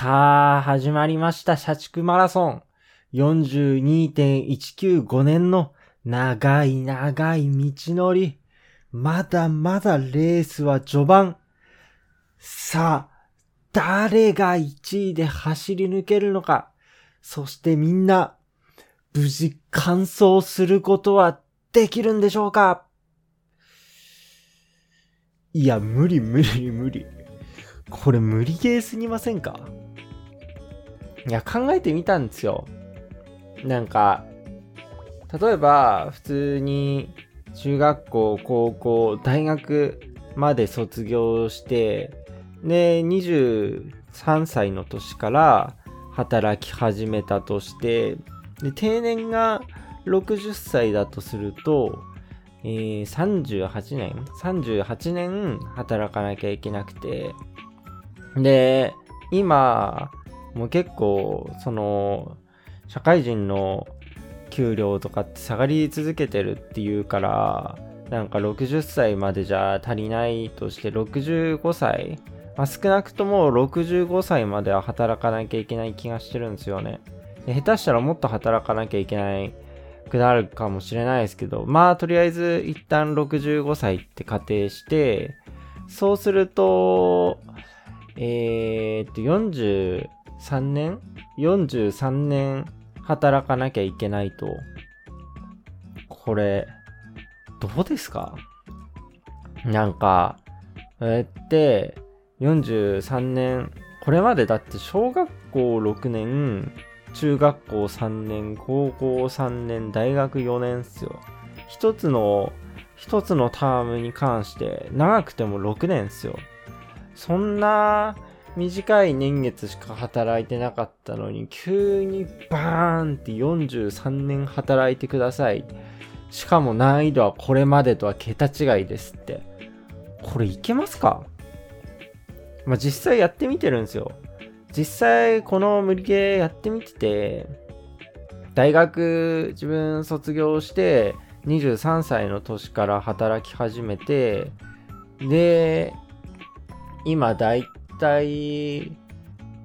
さあ、始まりました、社畜マラソン。42.195年の長い長い道のり。まだまだレースは序盤。さあ、誰が1位で走り抜けるのか。そしてみんな、無事完走することはできるんでしょうかいや、無理無理無理。これ無理ゲーすぎませんか？いや、考えてみたんですよ。なんか、例えば、普通に中学校、高校、大学まで卒業して、で、23歳の年から働き始めたとして、で、定年が60歳だとすると、えー、38年 ?38 年働かなきゃいけなくて、で、今、もう結構、その、社会人の給料とかって下がり続けてるっていうから、なんか60歳までじゃ足りないとして65歳、まあ、少なくとも65歳までは働かなきゃいけない気がしてるんですよね。下手したらもっと働かなきゃいけないくなるかもしれないですけど、まあとりあえず一旦65歳って仮定して、そうすると、えー、っと40、3年 ?43 年働かなきゃいけないと。これ、どうですか？なんか、えって、43年、これまでだって小学校6年、中学校3年、高校3年、大学4年っすよ。一つの、一つのタームに関して長くても6年っすよ。そんな短い年月しか働いてなかったのに、急にバーンって43年働いてください。しかも難易度はこれまでとは桁違いですって。これいけますか？まあ、実際やってみてるんですよ。実際この無理ゲーやってみてて、大学自分卒業して23歳の年から働き始めて、で、今だいたい、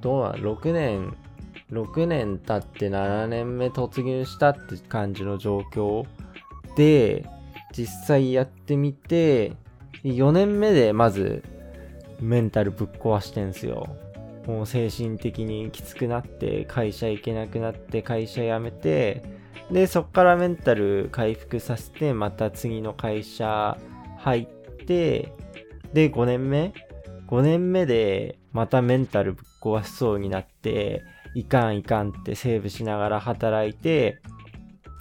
どうな、6年、6年経って7年目突入したって感じの状況で、実際やってみて、4年目でまずメンタルぶっ壊してんすよ。もう精神的にきつくなって会社行けなくなって会社辞めてでそっからメンタル回復させてまた次の会社入ってで5年目5年目でまたメンタルぶっ壊しそうになっていかんいかんってセーブしながら働いて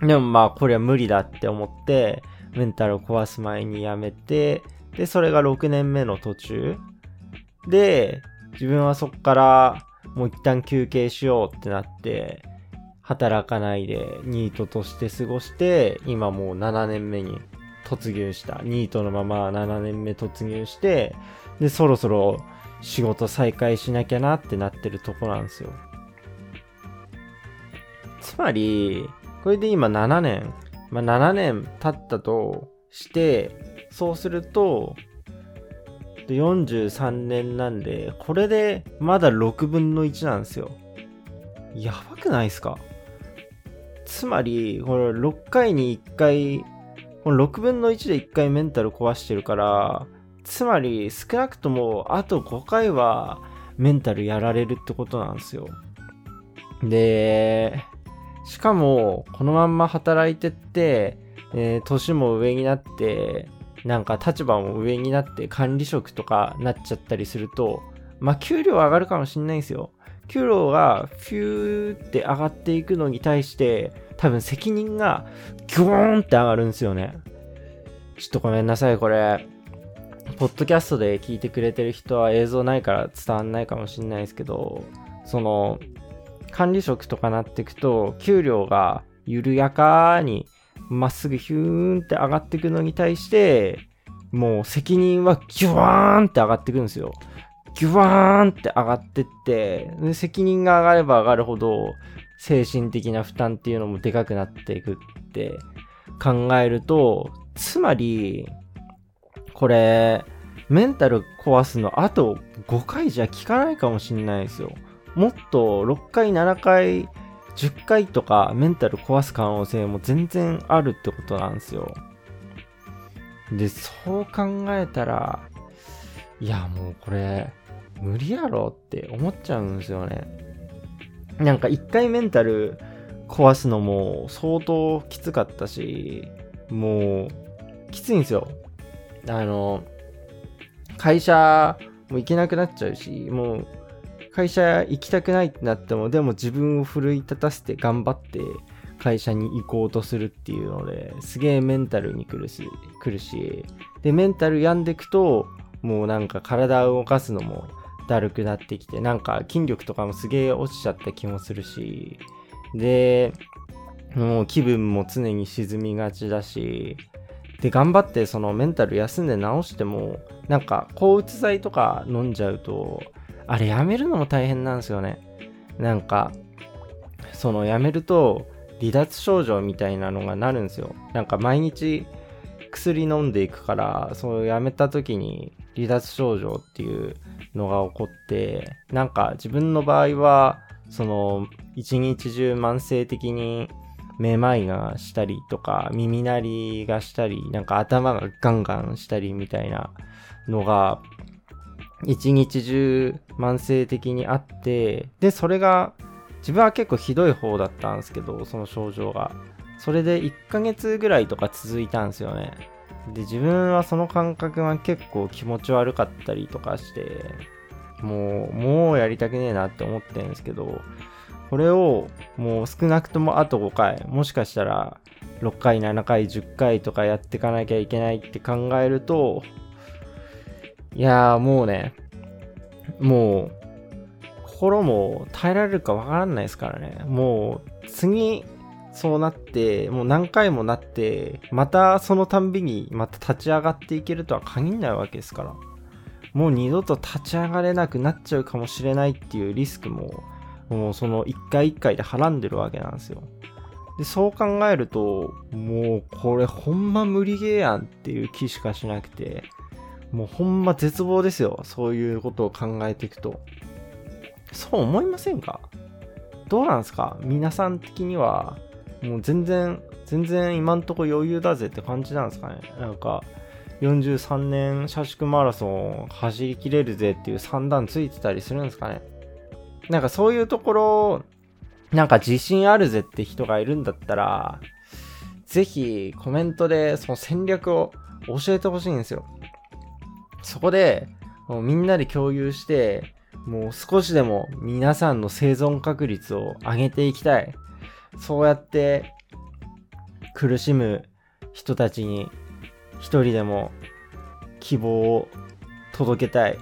でもまあこれは無理だって思ってメンタルを壊す前に辞めてでそれが6年目の途中で自分はそっからもう一旦休憩しようってなって、働かないでニートとして過ごして、今もう7年目に突入した。ニートのまま7年目突入して、で、そろそろ仕事再開しなきゃなってなってるとこなんですよ。つまり、これで今7年、まあ、7年経ったとして、そうすると、43年なんで、これでまだ6分の1なんですよ。やばくないですか？つまり、これ6回に1回、この6分の1で1回メンタル壊してるから、つまり少なくともあと5回はメンタルやられるってことなんですよ。で、しかもこのまんま働いてって、えー、年も上になって、なんか立場も上になって管理職とかなっちゃったりすると、まあ給料上がるかもしんないんですよ。給料がフューって上がっていくのに対して、多分責任がギョーンって上がるんですよね。ちょっとごめんなさい、これ。ポッドキャストで聞いてくれてる人は映像ないから伝わんないかもしんないですけど、その、管理職とかなっていくと、給料が緩やかにまっすぐヒューンって上がっていくのに対して、もう責任はギュワーンって上がっていくんですよ。ギュワーンって上がってって、で責任が上がれば上がるほど、精神的な負担っていうのもでかくなっていくって考えると、つまり、これ、メンタル壊すのあと5回じゃ効かないかもしんないですよ。もっと6回、7回、10回とかメンタル壊す可能性も全然あるってことなんですよ。で、そう考えたら、いや、もうこれ、無理やろって思っちゃうんですよね。なんか一回メンタル壊すのも相当きつかったし、もう、きついんですよ。あの、会社も行けなくなっちゃうし、もう、会社行きたくないってなっても、でも自分を奮い立たせて頑張って会社に行こうとするっていうので、すげえメンタルに来るし、来るし、で、メンタル病んでくと、もうなんか体を動かすのもだるくなってきて、なんか筋力とかもすげえ落ちちゃった気もするし、で、もう気分も常に沈みがちだし、で、頑張ってそのメンタル休んで治しても、なんか抗うつ剤とか飲んじゃうと、あれやめるのも大変なんですよね。なんか、そのやめると離脱症状みたいなのがなるんですよ。なんか毎日薬飲んでいくから、そうやめた時に離脱症状っていうのが起こって、なんか自分の場合は、その一日中慢性的にめまいがしたりとか、耳鳴りがしたり、なんか頭がガンガンしたりみたいなのが、一日中慢性的にあって、で、それが、自分は結構ひどい方だったんですけど、その症状が。それで1ヶ月ぐらいとか続いたんですよね。で、自分はその感覚が結構気持ち悪かったりとかして、もう、もうやりたくねえなって思ってるんですけど、これをもう少なくともあと5回、もしかしたら6回、7回、10回とかやっていかなきゃいけないって考えると、いやーもうね、もう、心も耐えられるかわからないですからね。もう、次、そうなって、もう何回もなって、またそのたんびにまた立ち上がっていけるとは限らないわけですから。もう二度と立ち上がれなくなっちゃうかもしれないっていうリスクも、もうその一回一回ではらんでるわけなんですよ。で、そう考えると、もうこれほんま無理ゲーやんっていう気しかしなくて、もうほんま絶望ですよ。そういうことを考えていくと。そう思いませんか？どうなんですか？皆さん的には、もう全然、全然今んとこ余裕だぜって感じなんですかね？なんか、43年車宿マラソン走りきれるぜっていう算段ついてたりするんですかね？なんかそういうところ、なんか自信あるぜって人がいるんだったら、ぜひコメントでその戦略を教えてほしいんですよ。そこで、もうみんなで共有して、もう少しでも皆さんの生存確率を上げていきたい。そうやって苦しむ人たちに一人でも希望を届けたい。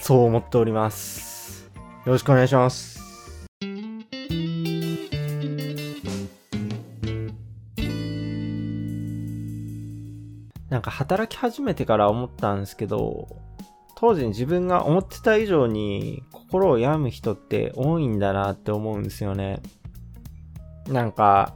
そう思っております。よろしくお願いします。なんか働き始めてから思ったんですけど、当時自分が思ってた以上に心を病む人って多いんだなって思うんですよね。なんか、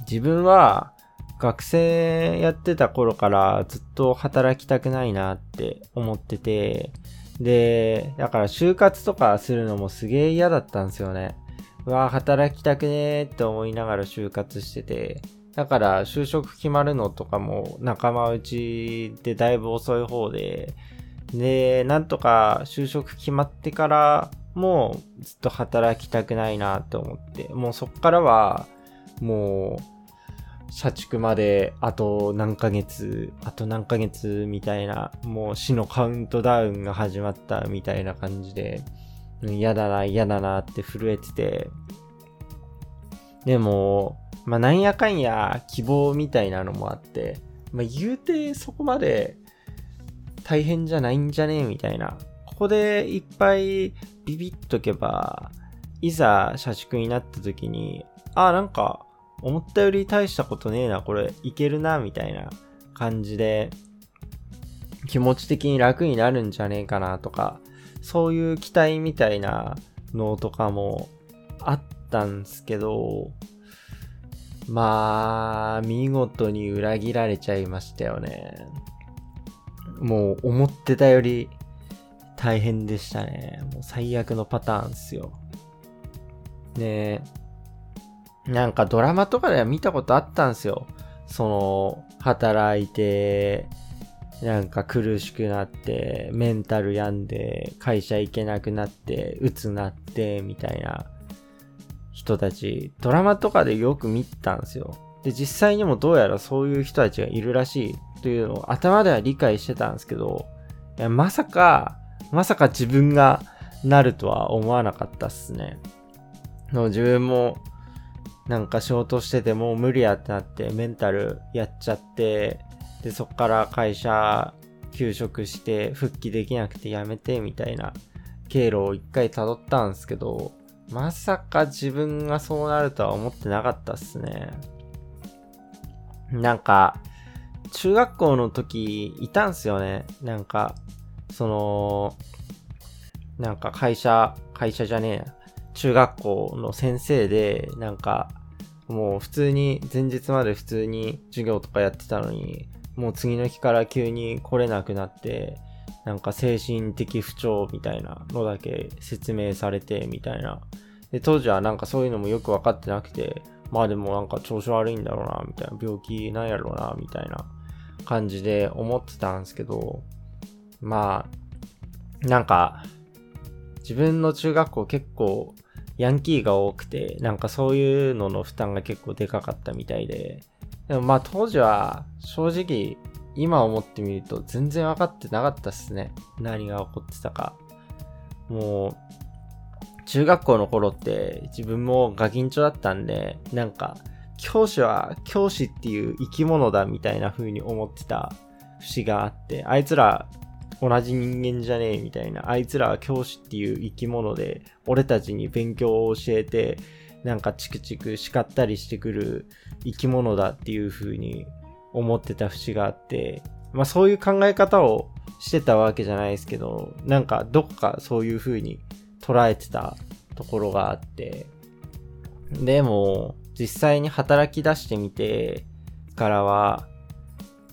自分は学生やってた頃からずっと働きたくないなって思ってて、で、だから就活とかするのもすげえ嫌だったんですよね。うわ、働きたくねーって思いながら就活してて、だから就職決まるのとかも仲間内でだいぶ遅い方で、で、なんとか就職決まってからもずっと働きたくないなって思って、もうそっからはもう社畜まであと何ヶ月、あと何ヶ月みたいな、もう死のカウントダウンが始まったみたいな感じで、嫌だな、嫌だなって震えてて、でも、まあなんやかんや希望みたいなのもあって、まあ言うてそこまで大変じゃないんじゃねえみたいな。ここでいっぱいビビっとけば、いざ社畜になった時に、あ、なんか、思ったより大したことねえな、これ、いけるな、みたいな感じで、気持ち的に楽になるんじゃねえかなとか、そういう期待みたいなのとかもあったんすけど、まあ、見事に裏切られちゃいましたよね。もう思ってたより大変でしたね。もう最悪のパターンですよ。ねえなんかドラマとかでは見たことあったんですよ。その、働いて、なんか苦しくなって、メンタル病んで、会社行けなくなって、鬱なって、みたいな人たち、ドラマとかでよく見たんですよ。で、実際にもどうやらそういう人たちがいるらしいというのを頭では理解してたんですけど、いや、まさか、まさか自分がなるとは思わなかったっすね。の自分もなんか仕事しててもう無理やってなってメンタルやっちゃってでそっから会社休職して復帰できなくて辞めてみたいな経路を一回辿ったんですけどまさか自分がそうなるとは思ってなかったっすね。なんか中学校の時いたんすよね。なんかそのなんか会社会社じゃねえや。中学校の先生で、なんか、もう普通に、前日まで普通に授業とかやってたのに、もう次の日から急に来れなくなって、なんか精神的不調みたいなのだけ説明されてみたいな。で、当時はなんかそういうのもよくわかってなくて、まあでもなんか調子悪いんだろうな、みたいな。病気なんやろうな、みたいな感じで思ってたんですけど、まあ、なんか、自分の中学校結構ヤンキーが多くて、なんかそういうのの負担が結構でかかったみたいで、でもまあ当時は正直今思ってみると全然分かってなかったっすね。何が起こってたか。もう、中学校の頃って自分もガキンチョだったんで、なんか教師は教師っていう生き物だみたいな風に思ってた節があって、あいつら同じ人間じゃねえみたいな、あいつらは教師っていう生き物で、俺たちに勉強を教えて、なんかチクチク叱ったりしてくる生き物だっていう風に思ってた節があって、まあそういう考え方をしてたわけじゃないですけど、なんかどこかそういう風に捉えてたところがあって、でも実際に働き出してみてからは、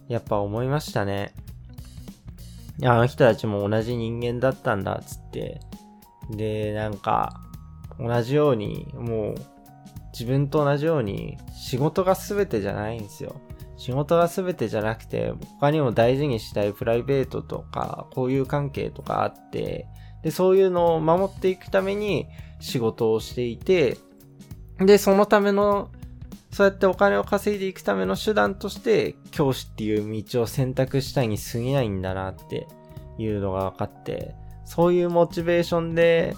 やっぱ思いましたね。あの人たちも同じ人間だったんだ、つって。で、なんか、同じように、もう、自分と同じように、仕事が全てじゃないんですよ。仕事が全てじゃなくて、他にも大事にしたいプライベートとか、交友関係とかあって、で、そういうのを守っていくために仕事をしていて、で、そのための、そうやってお金を稼いでいくための手段として、教師っていう道を選択したいに過ぎないんだなっていうのが分かって、そういうモチベーションで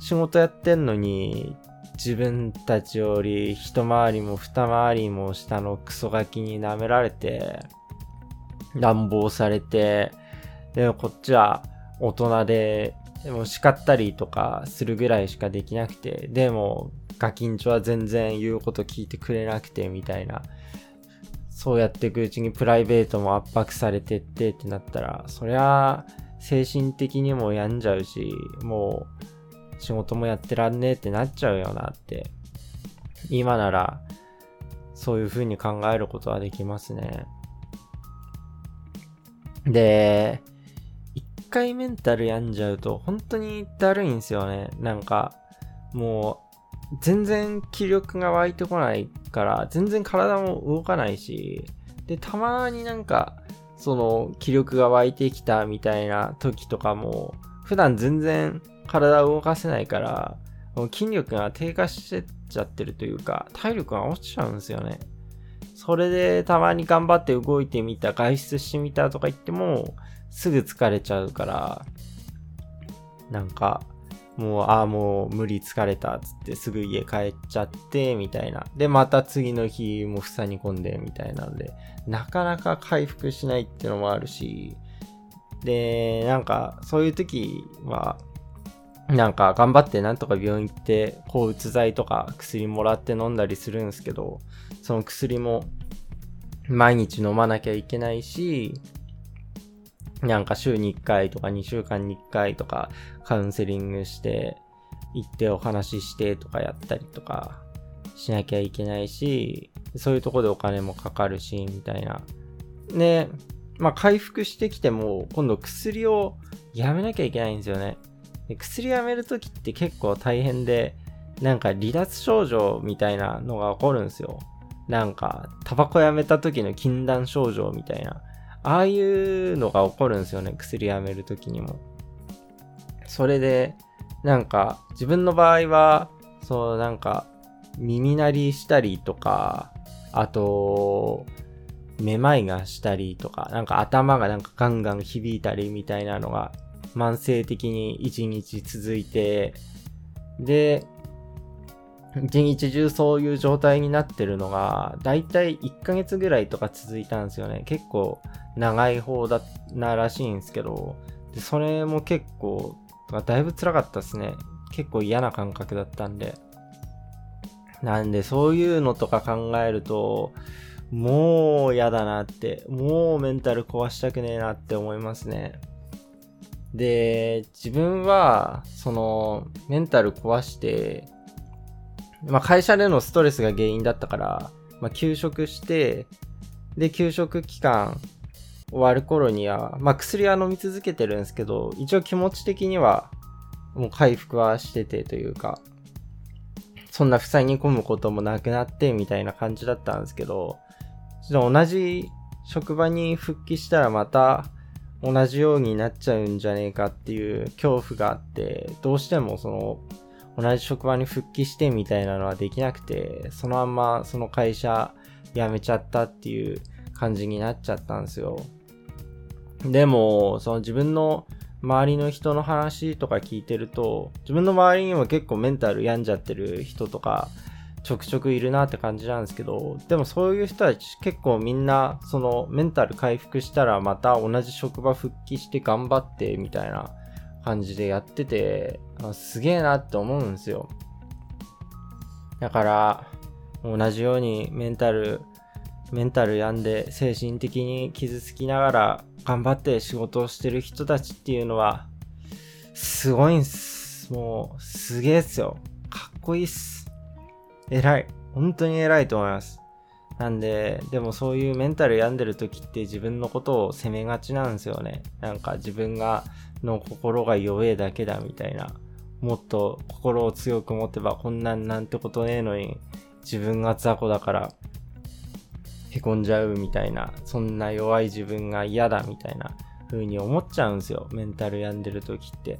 仕事やってんのに、自分たちより一回りも二回りも下のクソガキに舐められて、乱暴されて、でこっちは大人で、でも叱ったりとかするぐらいしかできなくて、でもガキンチョは全然言うこと聞いてくれなくてみたいな。そうやっていくうちにプライベートも圧迫されてってってなったら、そりゃ精神的にも病んじゃうし、もう仕事もやってらんねえってなっちゃうよなって。今ならそういう風に考えることはできますね。で、一回メンタル病んじゃうと本当にだるいんですよね。なんか、もう全然気力が湧いてこないから、全然体も動かないし、で、たまになんか、その気力が湧いてきたみたいな時とかも、普段全然体を動かせないから、筋力が低下してっちゃってるというか、体力が落ちちゃうんですよね。それでたまに頑張って動いてみた、外出してみたとか言っても、すぐ疲れちゃうから、なんか、もう、ああ、もう無理疲れた、つってすぐ家帰っちゃって、みたいな。で、また次の日も房に込んで、みたいなんで、なかなか回復しないっていうのもあるし、で、なんか、そういう時は、なんか頑張ってなんとか病院行って、抗うつ剤とか薬もらって飲んだりするんですけど、その薬も毎日飲まなきゃいけないし、なんか週に1回とか2週間に1回とかカウンセリングして行ってお話ししてとかやったりとかしなきゃいけないし、そういうとこでお金もかかるし、みたいな。で、まあ回復してきても、今度薬をやめなきゃいけないんですよね。で薬やめるときって結構大変で、なんか離脱症状みたいなのが起こるんですよ。なんか、タバコやめた時の禁断症状みたいな。ああいうのが起こるんですよね。薬やめる時にも。それで、なんか、自分の場合は、そう、なんか、耳鳴りしたりとか、あと、めまいがしたりとか、なんか頭がなんかガンガン響いたりみたいなのが慢性的に一日続いて、で、一日中そういう状態になってるのが、だいたい1ヶ月ぐらいとか続いたんですよね。結構長い方だならしいんですけど、でそれも結構、だいぶ辛かったですね。結構嫌な感覚だったんで。なんでそういうのとか考えると、もう嫌だなって、もうメンタル壊したくねえなって思いますね。で、自分は、その、メンタル壊して、まあ会社でのストレスが原因だったから、まあ休職して、で、休職期間終わる頃には、まあ薬は飲み続けてるんですけど、一応気持ち的には、もう回復はしててというか、そんな塞ぎ込むこともなくなってみたいな感じだったんですけど、ちょっと同じ職場に復帰したらまた同じようになっちゃうんじゃねえかっていう恐怖があって、どうしてもその同じ職場に復帰してみたいなのはできなくて、そのまんまその会社辞めちゃったっていう感じになっちゃったんですよ。でも、その自分の周りの人の話とか聞いてると、自分の周りにも結構メンタル病んじゃってる人とか、ちょくちょくいるなって感じなんですけど、でもそういう人たち結構みんな、そのメンタル回復したらまた同じ職場復帰して頑張ってみたいな感じでやってて、すげえなって思うんですよ。だから、同じようにメンタル、メンタル病んで精神的に傷つきながら頑張って仕事をしてる人たちっていうのは、すごいんす。もう、すげえっすよ。かっこいいっす。偉い。本当に偉いと思います。なんで、でもそういうメンタル病んでる時って自分のことを責めがちなんですよね。なんか自分がの心が弱えだけだみたいな。もっと心を強く持てばこんなんなんてことねえのに自分が雑魚だからへこんじゃうみたいな、そんな弱い自分が嫌だみたいな風に思っちゃうんですよ。メンタル病んでる時って。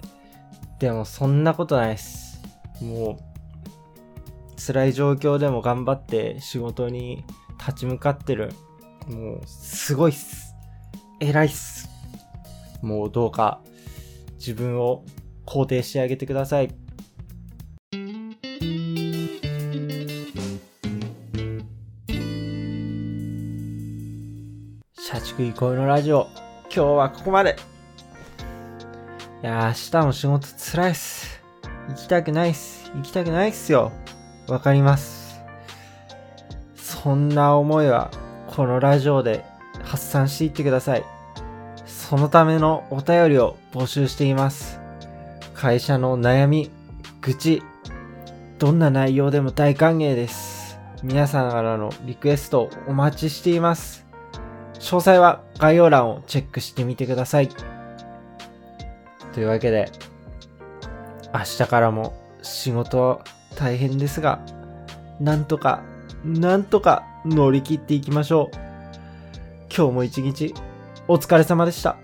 でもそんなことないっす。もう、辛い状況でも頑張って仕事に立ち向かってる。もう、すごいっす。偉いっす。もうどうか自分を肯定してあげてください。社畜憩いのラジオ、今日はここまで。いや、明日も仕事辛いっす。行きたくないっす。行きたくないっすよ。わかります。そんな思いは、このラジオで発散していってください。そのためのお便りを募集しています。会社の悩み、愚痴、どんな内容でも大歓迎です。皆さんからのリクエストをお待ちしています。詳細は概要欄をチェックしてみてください。というわけで、明日からも仕事大変ですが、なんとか、なんとか乗り切っていきましょう。今日も一日お疲れ様でした。